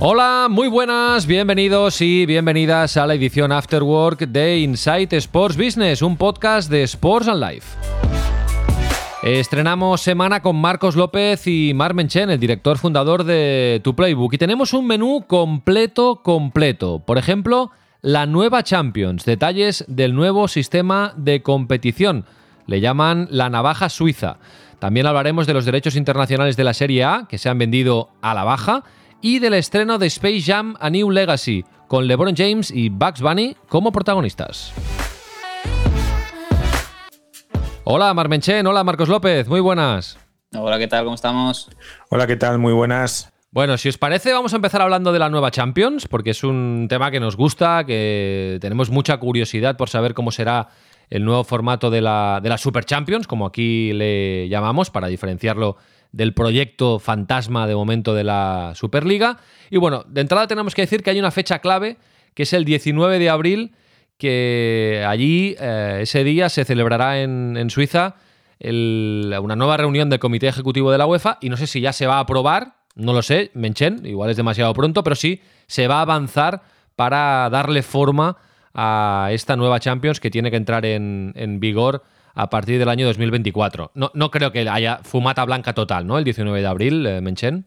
Hola, muy buenas, bienvenidos y bienvenidas a la edición Afterwork de Insight Sports Business, un podcast de Sports and Life. Estrenamos semana con Marcos López y Mar Menchen, el director fundador de Tu Playbook, y tenemos un menú completo, completo. Por ejemplo, la nueva Champions, detalles del nuevo sistema de competición. Le llaman la navaja suiza. También hablaremos de los derechos internacionales de la Serie A, que se han vendido a la baja y del estreno de Space Jam A New Legacy, con LeBron James y Bugs Bunny como protagonistas. Hola Marmenchen, hola Marcos López, muy buenas. Hola, ¿qué tal? ¿Cómo estamos? Hola, ¿qué tal? Muy buenas. Bueno, si os parece, vamos a empezar hablando de la nueva Champions, porque es un tema que nos gusta, que tenemos mucha curiosidad por saber cómo será el nuevo formato de la, de la Super Champions, como aquí le llamamos, para diferenciarlo del proyecto fantasma de momento de la Superliga. Y bueno, de entrada tenemos que decir que hay una fecha clave, que es el 19 de abril, que allí, eh, ese día, se celebrará en, Suiza una nueva reunión del Comité Ejecutivo de la UEFA y no sé si ya se va a aprobar, no lo sé, Menchen, igual es demasiado pronto, pero sí se va a avanzar para darle forma a esta nueva Champions que tiene que entrar en, en vigor a partir del año 2024. No, no creo que haya fumata blanca total, ¿no? El 19 de abril, eh, Menchen.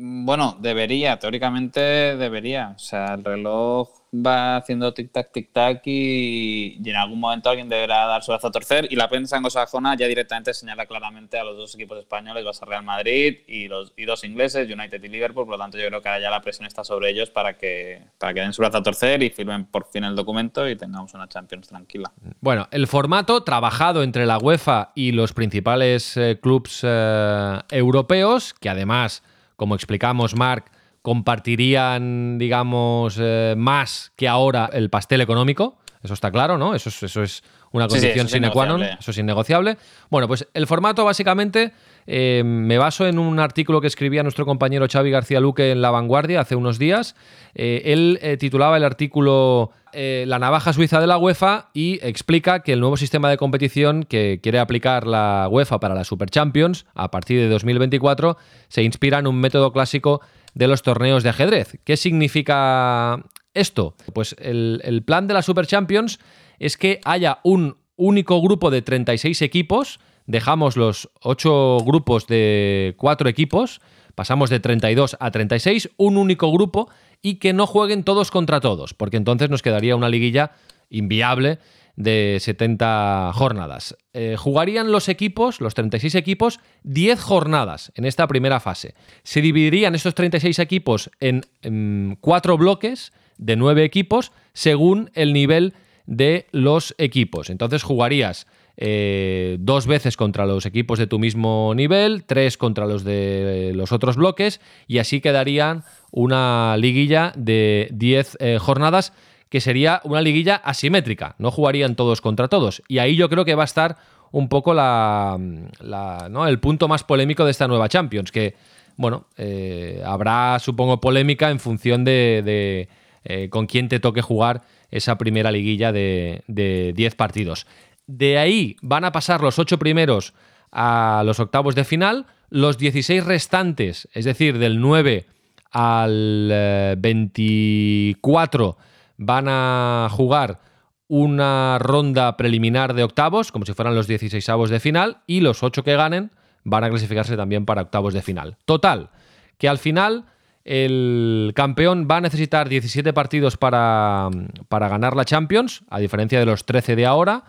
Bueno, debería, teóricamente debería. O sea, el reloj va haciendo tic-tac, tic-tac y, en algún momento alguien deberá dar su brazo a torcer. Y la prensa anglosajona ya directamente señala claramente a los dos equipos españoles, va a Real Madrid y, los, y dos ingleses, United y Liverpool. Por lo tanto, yo creo que ahora ya la presión está sobre ellos para que, para que den su brazo a torcer y firmen por fin el documento y tengamos una Champions tranquila. Bueno, el formato trabajado entre la UEFA y los principales eh, clubes eh, europeos, que además como explicamos, Mark, compartirían, digamos, eh, más que ahora el pastel económico. Eso está claro, ¿no? Eso es, eso es una condición sine qua non, eso es innegociable. Bueno, pues el formato básicamente eh, me baso en un artículo que escribía nuestro compañero Xavi García Luque en La Vanguardia hace unos días. Eh, él titulaba el artículo La navaja suiza de la UEFA y explica que el nuevo sistema de competición que quiere aplicar la UEFA para la Super Champions a partir de 2024 se inspira en un método clásico de los torneos de ajedrez. ¿Qué significa esto? Pues el, plan de la Super Champions es que haya un único grupo de 36 equipos, dejamos los 8 grupos de 4 equipos, pasamos de 32 a 36, un único grupo y que no jueguen todos contra todos, porque entonces nos quedaría una liguilla inviable de 70 jornadas. Eh, jugarían los equipos, los 36 equipos, 10 jornadas en esta primera fase. Se dividirían estos 36 equipos en, cuatro bloques de 9 equipos según el nivel de los equipos. Entonces jugarías eh, dos veces contra los equipos de tu mismo nivel, tres contra los de los otros bloques y así quedarían una liguilla de 10 eh, jornadas que sería una liguilla asimétrica, no jugarían todos contra todos. Y ahí yo creo que va a estar un poco la, el punto más polémico de esta nueva Champions, que, bueno, eh, habrá, supongo, polémica en función de, eh, con quién te toque jugar esa primera liguilla de 10 partidos. De ahí van a pasar los 8 primeros a los octavos de final, los 16 restantes, es decir, del 9 al 24 eh, van a jugar una ronda preliminar de octavos, como si fueran los 16 avos de final, y los 8 que ganen van a clasificarse también para octavos de final. Total, que al final el campeón va a necesitar 17 partidos para, para ganar la Champions, a diferencia de los 13 de ahora.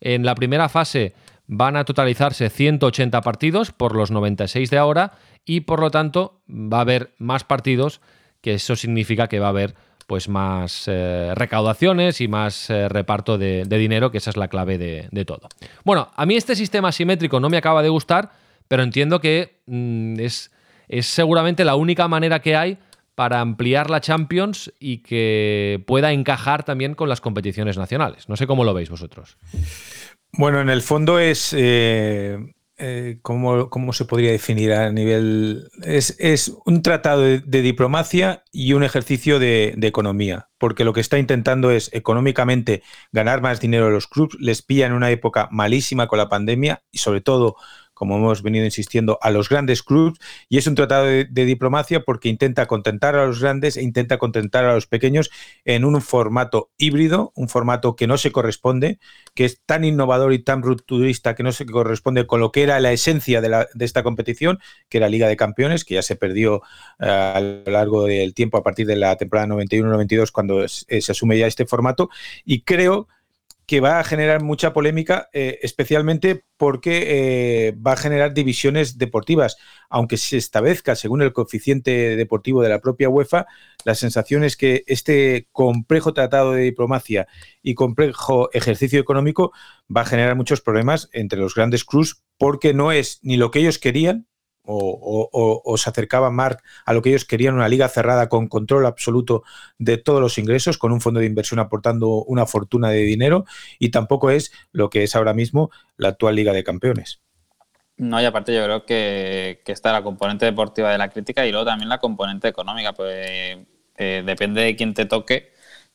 En la primera fase van a totalizarse 180 partidos por los 96 de ahora y por lo tanto va a haber más partidos, que eso significa que va a haber pues más eh, recaudaciones y más eh, reparto de, dinero, que esa es la clave de, todo. Bueno, a mí este sistema asimétrico no me acaba de gustar, pero entiendo que mm, es, es seguramente la única manera que hay para ampliar la Champions y que pueda encajar también con las competiciones nacionales. No sé cómo lo veis vosotros. Bueno, en el fondo es eh, eh, ¿cómo, se podría definir a nivel? Es, un tratado de, diplomacia y un ejercicio de, de, economía, porque lo que está intentando es económicamente ganar más dinero a los clubes, les pilla en una época malísima con la pandemia y sobre todo como hemos venido insistiendo, a los grandes clubes y es un tratado de, diplomacia porque intenta contentar a los grandes e intenta contentar a los pequeños en un formato híbrido, un formato que no se corresponde, que es tan innovador y tan rupturista que no se corresponde con lo que era la esencia de, esta competición, que era Liga de Campeones, que ya se perdió eh, a lo largo del tiempo a partir de la temporada 91-92 cuando se asume ya este formato. Y creo va a generar mucha polémica, eh, especialmente porque eh, va a generar divisiones deportivas. Aunque se establezca, según el coeficiente deportivo de la propia UEFA, la sensación es que este complejo tratado de diplomacia y complejo ejercicio económico va a generar muchos problemas entre los grandes clubs porque no es ni lo que ellos querían, o, se acercaba Mark a lo que ellos querían, una liga cerrada con control absoluto de todos los ingresos, con un fondo de inversión aportando una fortuna de dinero, y tampoco es lo que es ahora mismo la actual Liga de Campeones. No, y aparte yo creo que, está la componente deportiva de la crítica y luego también la componente económica, pues eh, depende de quién te toque,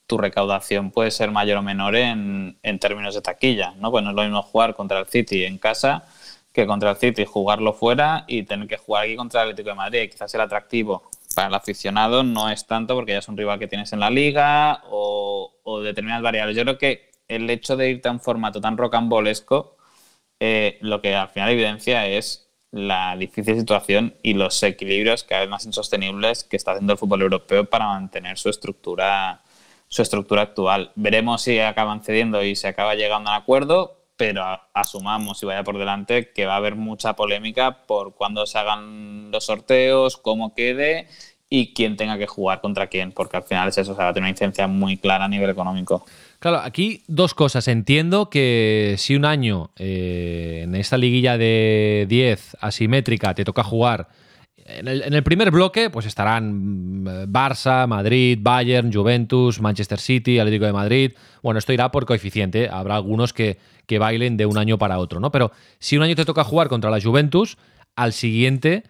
tu recaudación puede ser mayor o menor en, en términos de taquilla, ¿no? Pues no es lo mismo jugar contra el City en casa que contra el City jugarlo fuera y tener que jugar aquí contra el Atlético de Madrid. Quizás el atractivo para el aficionado no es tanto porque ya es un rival que tienes en la liga o, determinadas variables. Yo creo que el hecho de irte a un formato tan rocambolesco, eh, lo que al final evidencia es la difícil situación y los equilibrios cada vez más insostenibles que está haciendo el fútbol europeo para mantener su estructura su estructura actual. Veremos si acaban cediendo y se acaba llegando a un acuerdo, pero asumamos y vaya por delante que va a haber mucha polémica por cuándo se hagan los sorteos, cómo quede y quién tenga que jugar contra quién, porque al final es eso, o sea, va a tener una incidencia muy clara a nivel económico. Claro, aquí dos cosas. Entiendo que si un año eh, en esta liguilla de 10 asimétrica te toca jugar en el, primer bloque, pues estarán mm, Barça, Madrid, Bayern, Juventus, Manchester City, Atlético de Madrid. Bueno, esto irá por coeficiente. Habrá algunos que, que bailen de un año para otro, ¿no? Pero si un año te toca jugar contra la Juventus, al siguiente,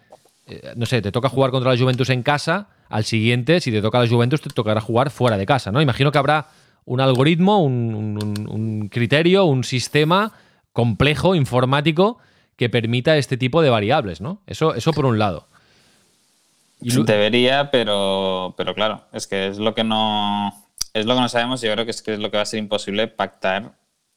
eh, no sé, te toca jugar contra la Juventus en casa, al siguiente, si te toca la Juventus, te tocará jugar fuera de casa, ¿no? Imagino que habrá un algoritmo, un criterio, un sistema complejo, informático, que permita este tipo de variables, ¿no? Eso, eso por un lado. Debería, pero, pero claro, es que es lo que no es lo que no sabemos yo creo que es que es lo que va a ser imposible pactar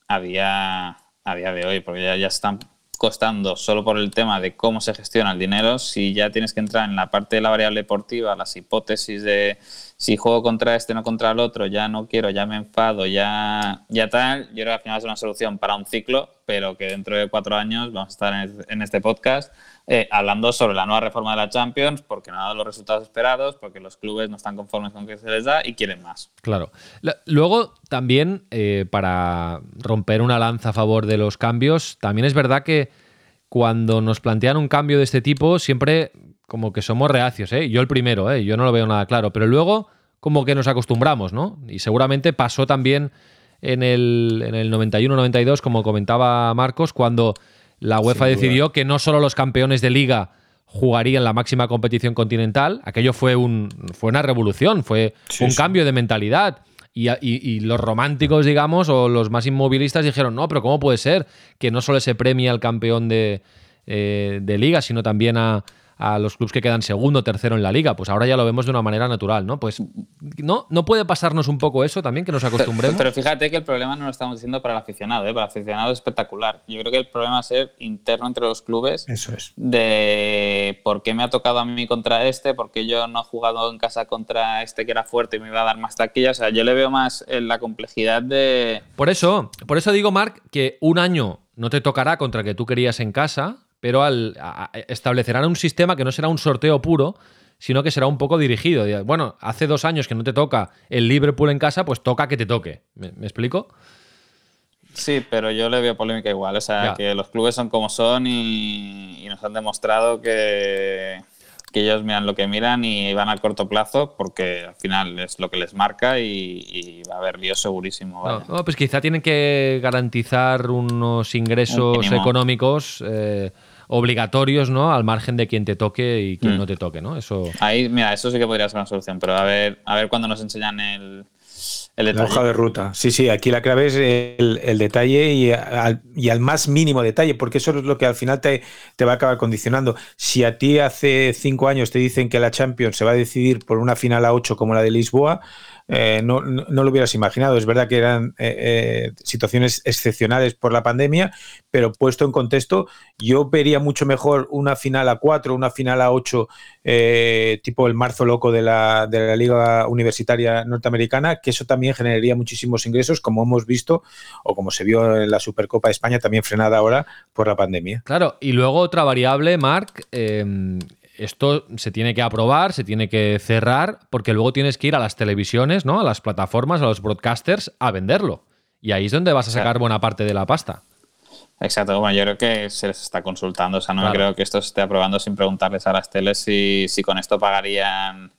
a día, a día de hoy, porque ya, ya están costando solo por el tema de cómo se gestiona el dinero, si ya tienes que entrar en la parte de la variable deportiva, las hipótesis de si juego contra este, no contra el otro, ya no quiero, ya me enfado, ya, ya tal, yo creo que al final es una solución para un ciclo, pero que dentro de cuatro años vamos a estar en este podcast eh, hablando sobre la nueva reforma de la Champions, porque no ha dado los resultados esperados, porque los clubes no están conformes con que se les da y quieren más. Claro. Luego, también, eh, para romper una lanza a favor de los cambios, también es verdad que cuando nos plantean un cambio de este tipo, siempre como que somos reacios, ¿eh? Yo el primero. Yo no lo veo nada claro, pero luego como que nos acostumbramos, ¿no? Y seguramente pasó también en el, en el 91-92, como comentaba Marcos, cuando la UEFA decidió que no solo los campeones de liga jugarían la máxima competición continental. Aquello fue, un, fue una revolución, fue un cambio de mentalidad. Y, los románticos, digamos, o los más inmovilistas dijeron, no, pero ¿cómo puede ser que no solo se premie al campeón de, eh, de liga, sino también a, a los clubes que quedan segundo o tercero en la liga. Pues ahora ya lo vemos de una manera natural, ¿no? Pues no, no puede pasarnos un poco eso también, que nos acostumbremos. Pero, fíjate que el problema no lo estamos diciendo para el aficionado, ¿eh? para el aficionado es espectacular. Yo creo que el problema va a ser interno entre los clubes. Eso es. De por qué me ha tocado a mí contra este, por qué yo no he jugado en casa contra este que era fuerte y me iba a dar más taquilla. O sea, yo le veo más en la complejidad de. Por eso, por eso digo, Marc, que un año no te tocará contra el que tú querías en casa pero al, establecerán un sistema que no será un sorteo puro, sino que será un poco dirigido. Bueno, hace dos años que no te toca el Liverpool en casa, pues toca que te toque. ¿Me, explico? Sí, pero yo le veo polémica igual. O sea, que los clubes son como son y, nos han demostrado que, que ellos miran lo que miran y van al corto plazo porque al final es lo que les marca y, va a haber lío segurísimo. No, pues quizá tienen que garantizar unos ingresos económicos eh, obligatorios, ¿no? Al margen de quien te toque y quien mm. no te toque, ¿no? Eso. Ahí, mira, eso sí que podría ser una solución, pero a ver, a ver cuándo nos enseñan el, la hoja de ruta. Sí, sí, aquí la clave es el, detalle y al, más mínimo detalle, porque eso es lo que al final te, te, va a acabar condicionando. Si a ti hace cinco años te dicen que la Champions se va a decidir por una final a ocho como la de Lisboa, eh, no, lo hubieras imaginado. Es verdad que eran eh, eh, situaciones excepcionales por la pandemia, pero puesto en contexto, yo vería mucho mejor una final a 4, una final a 8, tipo el marzo loco de la, de la Liga Universitaria Norteamericana, que eso también generaría muchísimos ingresos, como hemos visto o como se vio en la Supercopa de España, también frenada ahora por la pandemia. Claro, y luego otra variable, Marc, esto se tiene que aprobar, se tiene que cerrar, porque luego tienes que ir a las televisiones, ¿no? A las plataformas, a los broadcasters, a venderlo. Y ahí es donde vas a sacar buena parte de la pasta. Exacto, bueno, yo creo que se les está consultando, o sea, no creo que esto se esté aprobando sin preguntarles a las teles si, si con esto pagarían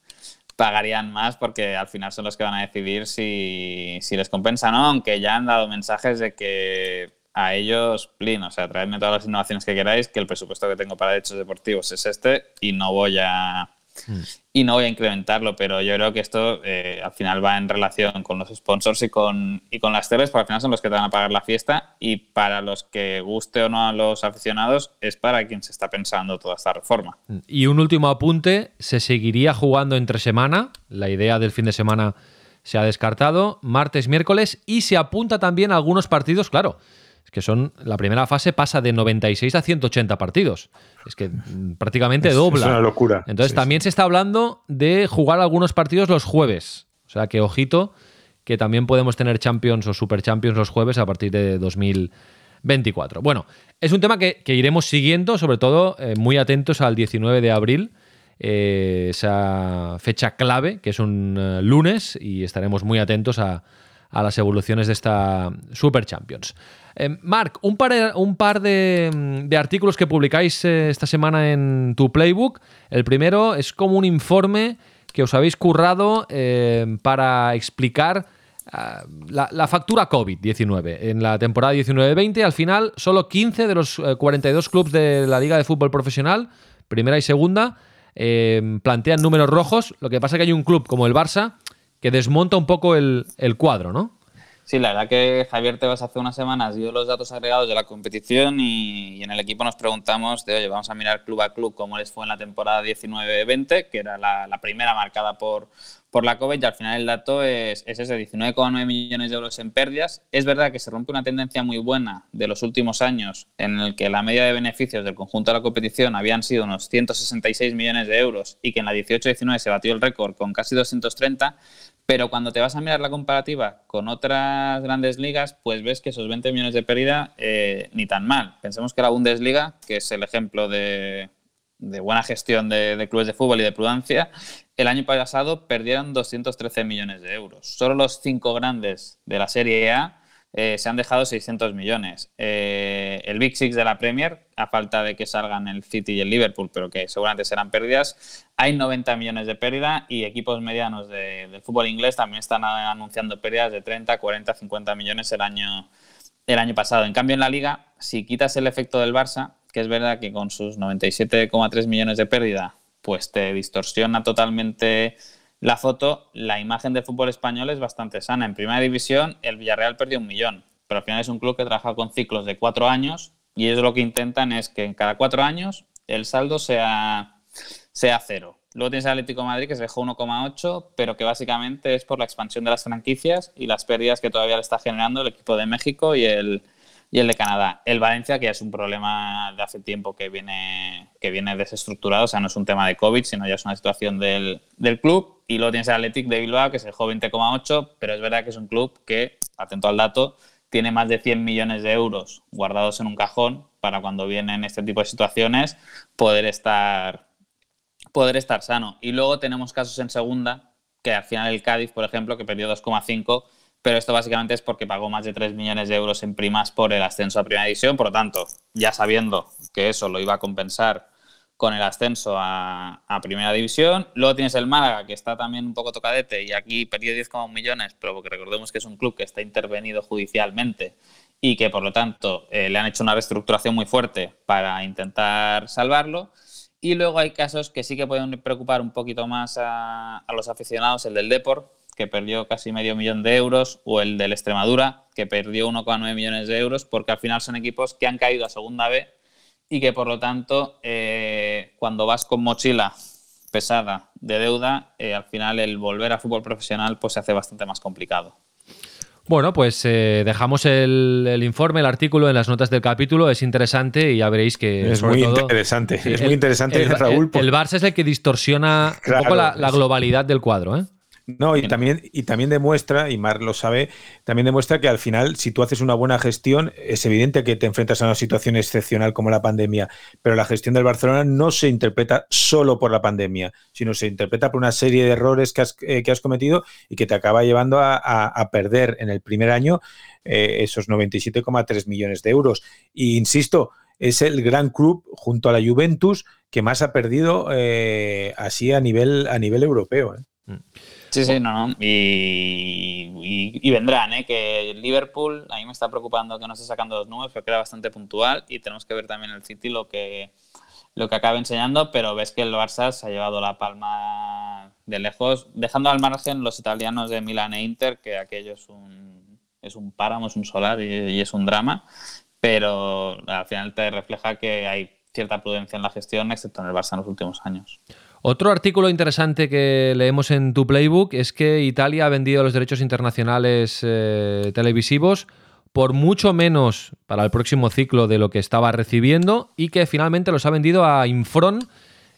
pagarían más porque al final son los que van a decidir si, si les compensa o no, aunque ya han dado mensajes de que a ellos, plin, o sea, traedme todas las innovaciones que queráis, que el presupuesto que tengo para derechos deportivos es este y no voy a mm. y no voy a incrementarlo, pero yo creo que esto eh, al final va en relación con los sponsors y con, y con las teles, porque al final son los que te van a pagar la fiesta y para los que guste o no a los aficionados es para quien se está pensando toda esta reforma. Mm. Y un último apunte, se seguiría jugando entre semana, la idea del fin de semana se ha descartado, martes, miércoles y se apunta también a algunos partidos, claro que son la primera fase pasa de 96 a 180 partidos. Es que mm, prácticamente dobla. Es una locura. Entonces también se está hablando de jugar algunos partidos los jueves. O sea que ojito que también podemos tener Champions o Super Champions los jueves a partir de 2024. Bueno, es un tema que, iremos siguiendo, sobre todo eh, muy atentos al 19 de abril, eh, esa fecha clave, que es un eh, lunes, y estaremos muy atentos a, a las evoluciones de esta Super Champions. Eh, Marc, un par, de, artículos que publicáis eh, esta semana en tu playbook. El primero es como un informe que os habéis currado eh, para explicar ah, la, factura COVID-19. En la temporada 19-20, al final, solo 15 de los 42 clubes de la Liga de Fútbol Profesional, primera y segunda, plantean números rojos. Lo que pasa es que hay un club como el Barça que desmonta un poco el, el cuadro, ¿no? Sí, la verdad que Javier Tebas hace unas semanas dio los datos agregados de la competición y, en el equipo nos preguntamos de, oye, vamos a mirar club a club cómo les fue en la temporada 19-20, que era la, primera marcada por, por la COVID y al final el dato es, es ese, 19,9 millones de euros en pérdidas. Es verdad que se rompe una tendencia muy buena de los últimos años en el que la media de beneficios del conjunto de la competición habían sido unos 166 millones de euros y que en la 18-19 se batió el récord con casi 230, pero cuando te vas a mirar la comparativa con otras grandes ligas, pues ves que esos 20 millones de pérdida eh, ni tan mal. Pensemos que la Bundesliga, que es el ejemplo de, buena gestión de, clubes de fútbol y de prudencia, el año pasado perdieron 213 millones de euros. Solo los cinco grandes de la Serie A eh, se han dejado 600 millones. Eh, el Big Six de la Premier, a falta de que salgan el City y el Liverpool, pero que seguramente serán pérdidas, hay 90 millones de pérdida y equipos medianos del fútbol inglés también están anunciando pérdidas de 30, 40, 50 millones el año, el año pasado. En cambio, en la liga, si quitas el efecto del Barça, que es verdad que con sus 97,3 millones de pérdida, pues te distorsiona totalmente la foto, la imagen del fútbol español es bastante sana. En primera división, el Villarreal perdió un millón, pero al final es un club que trabaja con ciclos de cuatro años y ellos lo que intentan es que en cada cuatro años el saldo sea, sea cero. Luego tienes el Atlético Madrid que se dejó 1,8, pero que básicamente es por la expansión de las franquicias y las pérdidas que todavía le está generando el equipo de México y el, y el de Canadá. El Valencia, que ya es un problema de hace tiempo que viene, que viene desestructurado, o sea, no es un tema de COVID, sino ya es una situación del, del club. Y luego tienes el Athletic de Bilbao, que se dejó 20,8, pero es verdad que es un club que, atento al dato, tiene más de 100 millones de euros guardados en un cajón para cuando vienen este tipo de situaciones poder estar, poder estar sano. Y luego tenemos casos en segunda, que al final el Cádiz, por ejemplo, que perdió 2,5 pero esto básicamente es porque pagó más de 3 millones de euros en primas por el ascenso a Primera División, por lo tanto, ya sabiendo que eso lo iba a compensar con el ascenso a, Primera División. Luego tienes el Málaga, que está también un poco tocadete y aquí perdió 10,1 millones, pero porque recordemos que es un club que está intervenido judicialmente y que por lo tanto eh, le han hecho una reestructuración muy fuerte para intentar salvarlo. Y luego hay casos que sí que pueden preocupar un poquito más a, a los aficionados, el del Deport, que perdió casi medio millón de euros, o el del Extremadura, que perdió 1,9 millones de euros, porque al final son equipos que han caído a segunda B y que por lo tanto, eh, cuando vas con mochila pesada de deuda, eh, al final el volver a fútbol profesional pues se hace bastante más complicado. Bueno, pues eh, dejamos el, informe, el artículo en las notas del capítulo. Es interesante y ya veréis que. Es muy interesante. es muy interesante, Raúl. El, Barça es el que distorsiona un poco la, la, globalidad del cuadro. ¿eh? No, y también, y también demuestra, y Mar lo sabe, también demuestra que al final, si tú haces una buena gestión, es evidente que te enfrentas a una situación excepcional como la pandemia, pero la gestión del Barcelona no se interpreta solo por la pandemia, sino se interpreta por una serie de errores que has, eh, que has cometido y que te acaba llevando a, perder en el primer año eh, esos 97,3 millones de euros. Y insisto, es el gran club junto a la Juventus que más ha perdido eh, así a nivel, a nivel europeo. Mm. Sí, sí, no, no. Y, vendrán, ¿eh? Que Liverpool, a mí me está preocupando que no esté sacando los números, porque era bastante puntual y tenemos que ver también el City lo que, lo que acaba enseñando, pero ves que el Barça se ha llevado la palma de lejos, dejando al margen los italianos de Milan e Inter, que aquello es un, es un páramo, es un solar y es un drama, pero al final te refleja que hay cierta prudencia en la gestión, excepto en el Barça en los últimos años. Otro artículo interesante que leemos en tu playbook es que Italia ha vendido los derechos internacionales eh, televisivos por mucho menos para el próximo ciclo de lo que estaba recibiendo y que finalmente los ha vendido a Infron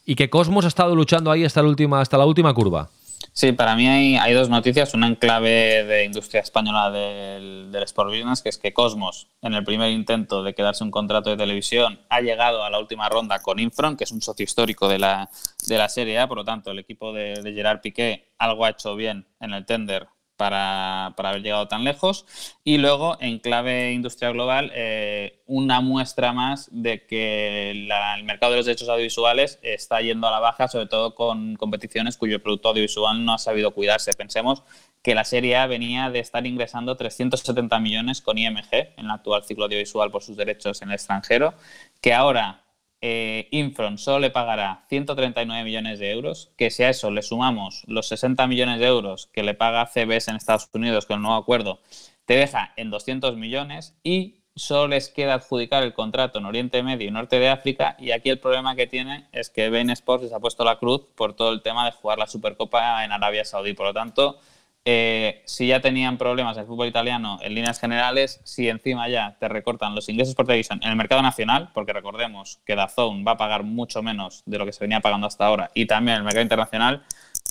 y que Cosmos ha estado luchando ahí hasta última, hasta la última curva. Sí, para mí hay, dos noticias. Una en clave de industria española del, del, Sport Business, que es que Cosmos, en el primer intento de quedarse un contrato de televisión, ha llegado a la última ronda con Infron, que es un socio histórico de la, de la Serie A. Por lo tanto, el equipo de, de Gerard Piqué algo ha hecho bien en el tender para, haber llegado tan lejos. Y luego, en clave industria global, eh, una muestra más de que el mercado de los derechos audiovisuales está yendo a la baja, sobre todo con competiciones cuyo producto audiovisual no ha sabido cuidarse. Pensemos que la Serie A venía de estar ingresando 370 millones con IMG en el actual ciclo audiovisual por sus derechos en el extranjero, que ahora eh, Infront solo le pagará 139 millones de euros, que si a eso le sumamos los 60 millones de euros que le paga CBS en Estados Unidos con el nuevo acuerdo, te deja en 200 millones y solo les queda adjudicar el contrato en Oriente Medio y Norte de África y aquí el problema que tiene es que Bain Sports les ha puesto la cruz por todo el tema de jugar la Supercopa en Arabia Saudí. Por lo tanto, eh, si ya tenían problemas el fútbol italiano en líneas generales, si encima ya te recortan los ingresos por televisión en el mercado nacional, porque recordemos que Dazón va a pagar mucho menos de lo que se venía pagando hasta ahora, y también en el mercado internacional,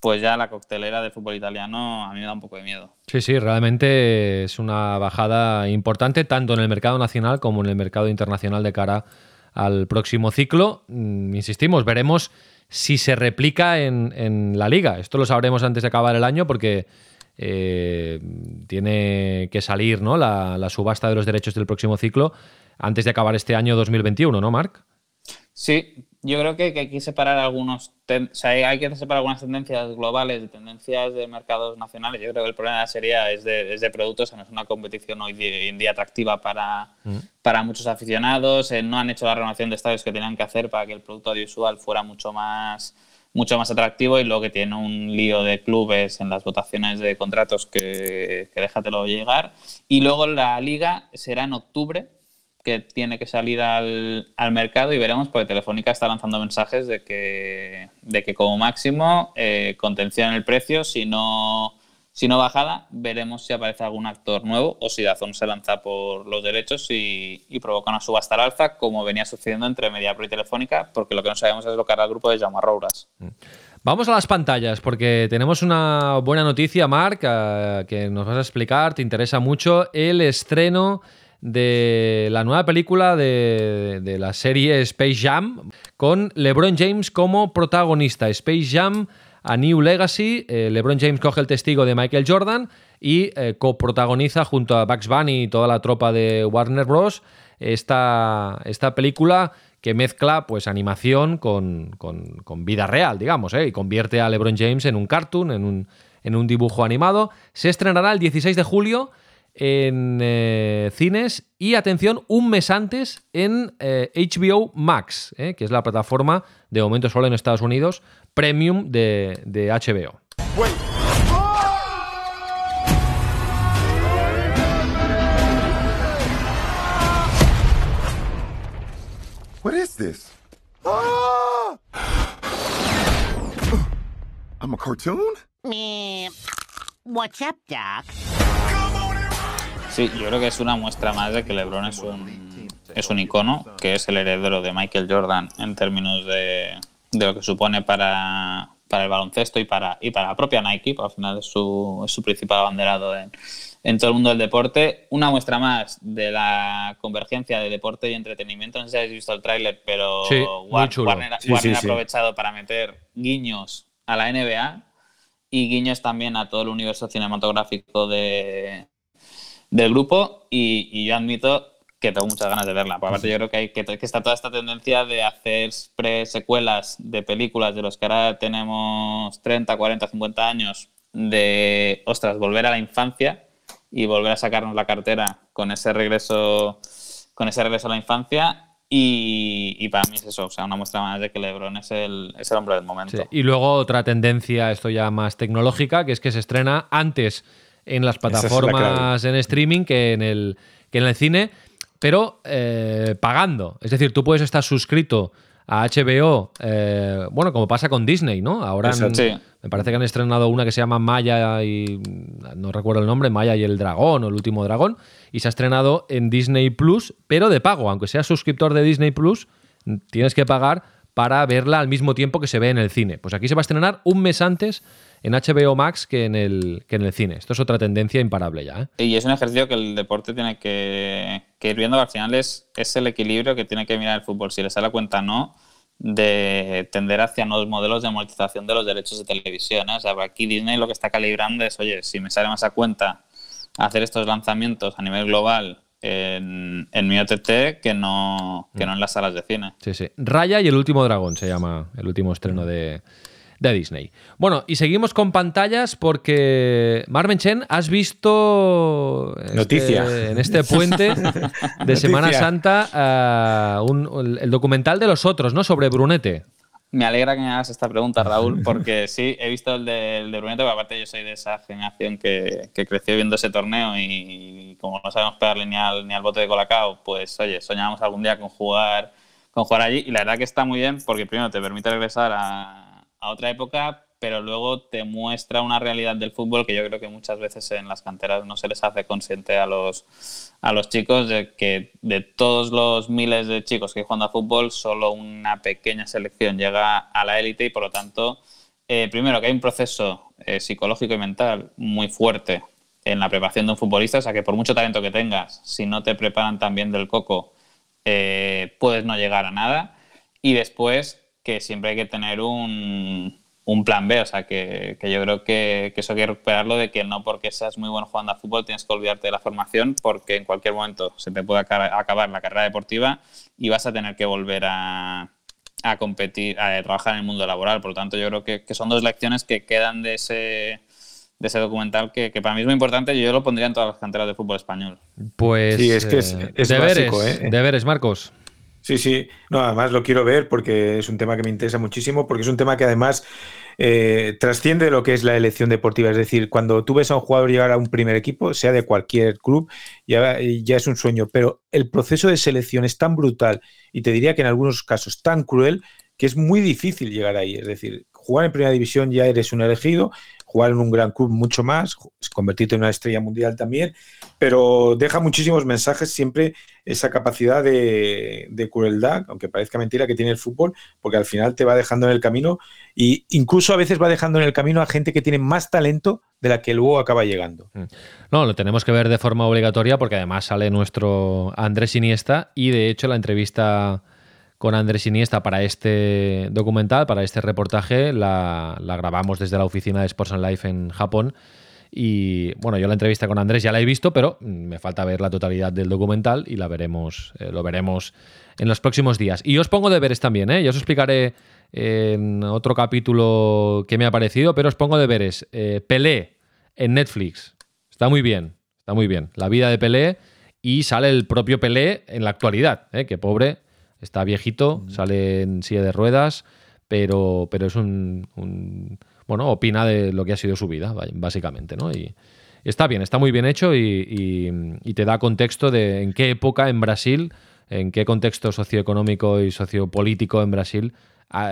pues ya la coctelera del fútbol italiano a mí me da un poco de miedo. Sí, sí, realmente es una bajada importante tanto en el mercado nacional como en el mercado internacional de cara al próximo ciclo. Mm, insistimos, veremos si se replica en, en la liga. Esto lo sabremos antes de acabar el año porque eh, tiene que salir ¿no? La, subasta de los derechos del próximo ciclo antes de acabar este año 2021, ¿no, Marc? Sí, yo creo que, hay que separar algunos, hay que separar algunas tendencias globales de tendencias de mercados nacionales. Yo creo que el problema sería es de, es de productos, no es una competición hoy en día atractiva para, mm. para muchos aficionados, eh, no han hecho la renovación de estadios que tenían que hacer para que el producto audiovisual fuera mucho más mucho más atractivo y luego que tiene un lío de clubes en las votaciones de contratos que, que déjatelo llegar. Y luego la liga será en octubre, que tiene que salir al, al, mercado y veremos, porque Telefónica está lanzando mensajes de que, de que como máximo eh, contención el precio, si no si no bajada, veremos si aparece algún actor nuevo o si Dazón se lanza por los derechos y, provoca una subasta al alza, como venía sucediendo entre Mediapro y Telefónica, porque lo que no sabemos es lo que hará el grupo de Rouras. Mm. Vamos a las pantallas, porque tenemos una buena noticia, Marc, eh, que nos vas a explicar, te interesa mucho, el estreno de la nueva película de, de la serie Space Jam, con LeBron James como protagonista. Space Jam a New Legacy. Eh, LeBron James coge el testigo de Michael Jordan y eh, coprotagoniza junto a Bugs Bunny y toda la tropa de Warner Bros. esta, esta película que mezcla pues animación con, con, vida real, digamos, ¿eh? y convierte a LeBron James en un cartoon, en un, en un dibujo animado. Se estrenará el 16 de julio en eh, cines y, atención, un mes antes en HBO eh, Max, que es la plataforma de momento solo en Estados Unidos, premium de, de HBO. What is this? Ah! I'm a cartoon? What's up, Doc? Sí, yo creo que es una muestra más de que LeBron es un, es un icono, que es el heredero de Michael Jordan en términos de, de lo que supone para, para el baloncesto y para, y para la propia Nike, al final es su, es su principal abanderado en, en todo el mundo del deporte. Una muestra más de la convergencia de deporte y entretenimiento. No sé si habéis visto el tráiler, pero Warner, ha aprovechado para meter guiños a la NBA y guiños también a todo el universo cinematográfico de, del grupo. Y, yo admito que tengo muchas ganas de verla. Por aparte, yo creo que, hay, que, que está toda esta tendencia de hacer pre-secuelas de películas de los que ahora tenemos 30, 40, 50 años, de, ostras, volver a la infancia y volver a sacarnos la cartera con ese regreso, con ese regreso a la infancia. Y, para mí es eso, o sea, una muestra más de que LeBron es el, es el hombre del momento. Y luego otra tendencia, esto ya más tecnológica, que es que se estrena antes en las plataformas en streaming que en el, que en el cine, pero eh, pagando. Es decir, tú puedes estar suscrito a HBO, eh, bueno, como pasa con Disney, ¿no? Ahora me parece que han estrenado una que se llama Maya y no recuerdo el nombre, Maya y el dragón o el último dragón, y se ha estrenado en Disney Plus, pero de pago, aunque seas suscriptor de Disney Plus, tienes que pagar para verla al mismo tiempo que se ve en el cine. Pues aquí se va a estrenar un mes antes en HBO Max que en el, que en el cine. Esto es otra tendencia imparable ya. ¿eh? Y es un ejercicio que el deporte tiene que, ir viendo, al final es, es, el equilibrio que tiene que mirar el fútbol. Si le sale la cuenta no, de tender hacia nuevos modelos de amortización de los derechos de televisión. ¿eh? O sea, aquí Disney lo que está calibrando es, oye, si me sale más a cuenta hacer estos lanzamientos a nivel global en, en mi OTT que no, que no en las salas de cine. Sí, sí. Raya y el último dragón se llama el último estreno de, de Disney. Bueno, y seguimos con pantallas porque, Marmen Chen, has visto este, Noticia. en este puente de Semana Santa eh, el documental de los otros, ¿no? Sobre Brunete. Me alegra que me hagas esta pregunta, Raúl, porque sí, he visto el de, de Brunete, pero aparte yo soy de esa generación que, creció viendo ese torneo y, como no sabemos pegarle ni al, ni al bote de colacao, pues oye, soñamos algún día con jugar, con jugar allí y la verdad que está muy bien porque primero te permite regresar a, a otra época, pero luego te muestra una realidad del fútbol que yo creo que muchas veces en las canteras no se les hace consciente a los, a los chicos de que de todos los miles de chicos que juegan a fútbol, solo una pequeña selección llega a la élite y por lo tanto, eh, primero que hay un proceso eh, psicológico y mental muy fuerte en la preparación de un futbolista, o sea que por mucho talento que tengas, si no te preparan también del coco, eh, puedes no llegar a nada. Y después que siempre hay que tener un, un plan B. O sea, que, que yo creo que, que, eso hay que recuperarlo de que no porque seas muy bueno jugando a fútbol tienes que olvidarte de la formación porque en cualquier momento se te puede acabar la carrera deportiva y vas a tener que volver a, a competir, a trabajar en el mundo laboral. Por lo tanto, yo creo que, que son dos lecciones que quedan de ese de ese documental que, que, para mí es muy importante y yo lo pondría en todas las canteras de fútbol español. Pues sí, es que es, eh, es deberes, básico, ¿eh? deberes, Marcos. Sí, sí. No, además lo quiero ver porque es un tema que me interesa muchísimo, porque es un tema que además eh, trasciende lo que es la elección deportiva. Es decir, cuando tú ves a un jugador llegar a un primer equipo, sea de cualquier club, ya, ya es un sueño. Pero el proceso de selección es tan brutal y te diría que en algunos casos tan cruel que es muy difícil llegar ahí. Es decir, jugar en primera división ya eres un elegido jugar en un gran club mucho más, convertirte en una estrella mundial también, pero deja muchísimos mensajes siempre esa capacidad de, crueldad, aunque parezca mentira que tiene el fútbol, porque al final te va dejando en el camino e incluso a veces va dejando en el camino a gente que tiene más talento de la que luego acaba llegando. Mm. No, lo tenemos que ver de forma obligatoria porque además sale nuestro Andrés Iniesta y de hecho la entrevista con Andrés Iniesta para este documental, para este reportaje. La, grabamos desde la oficina de Sports and Life en Japón. Y bueno, yo la entrevista con Andrés ya la he visto, pero me falta ver la totalidad del documental y la veremos, eh, lo veremos en los próximos días. Y os pongo deberes también, ¿eh? Ya os explicaré en otro capítulo que me ha parecido, pero os pongo deberes. Eh, Pelé en Netflix. Está muy bien, está muy bien. La vida de Pelé y sale el propio Pelé en la actualidad, ¿eh? que pobre, está viejito, sale en silla de ruedas, pero, pero es un, un bueno, opina de lo que ha sido su vida, básicamente, ¿no? Y está bien, está muy bien hecho y, te da contexto de en qué época en Brasil, en qué contexto socioeconómico y sociopolítico en Brasil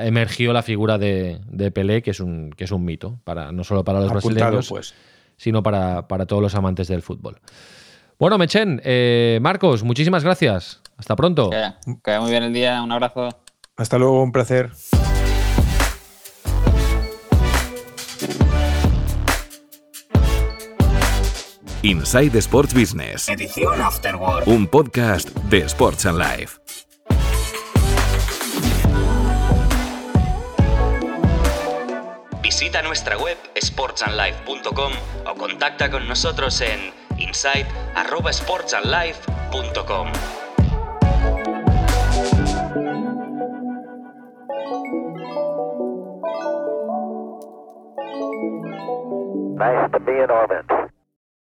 emergió la figura de, Pelé, que es un, que es un mito, para, no solo para los brasileños, pues. sino para, todos los amantes del fútbol. Bueno, Mechen, eh, Marcos, muchísimas gracias. Hasta pronto. Que muy bien el día, un abrazo. Hasta luego, un placer. Inside Sports Business. Edición Afterword. Un podcast de Sports and Life. Visita nuestra web sportsandlife.com o contacta con nosotros en inside@sportsandlife.com. Nice to be in orbit.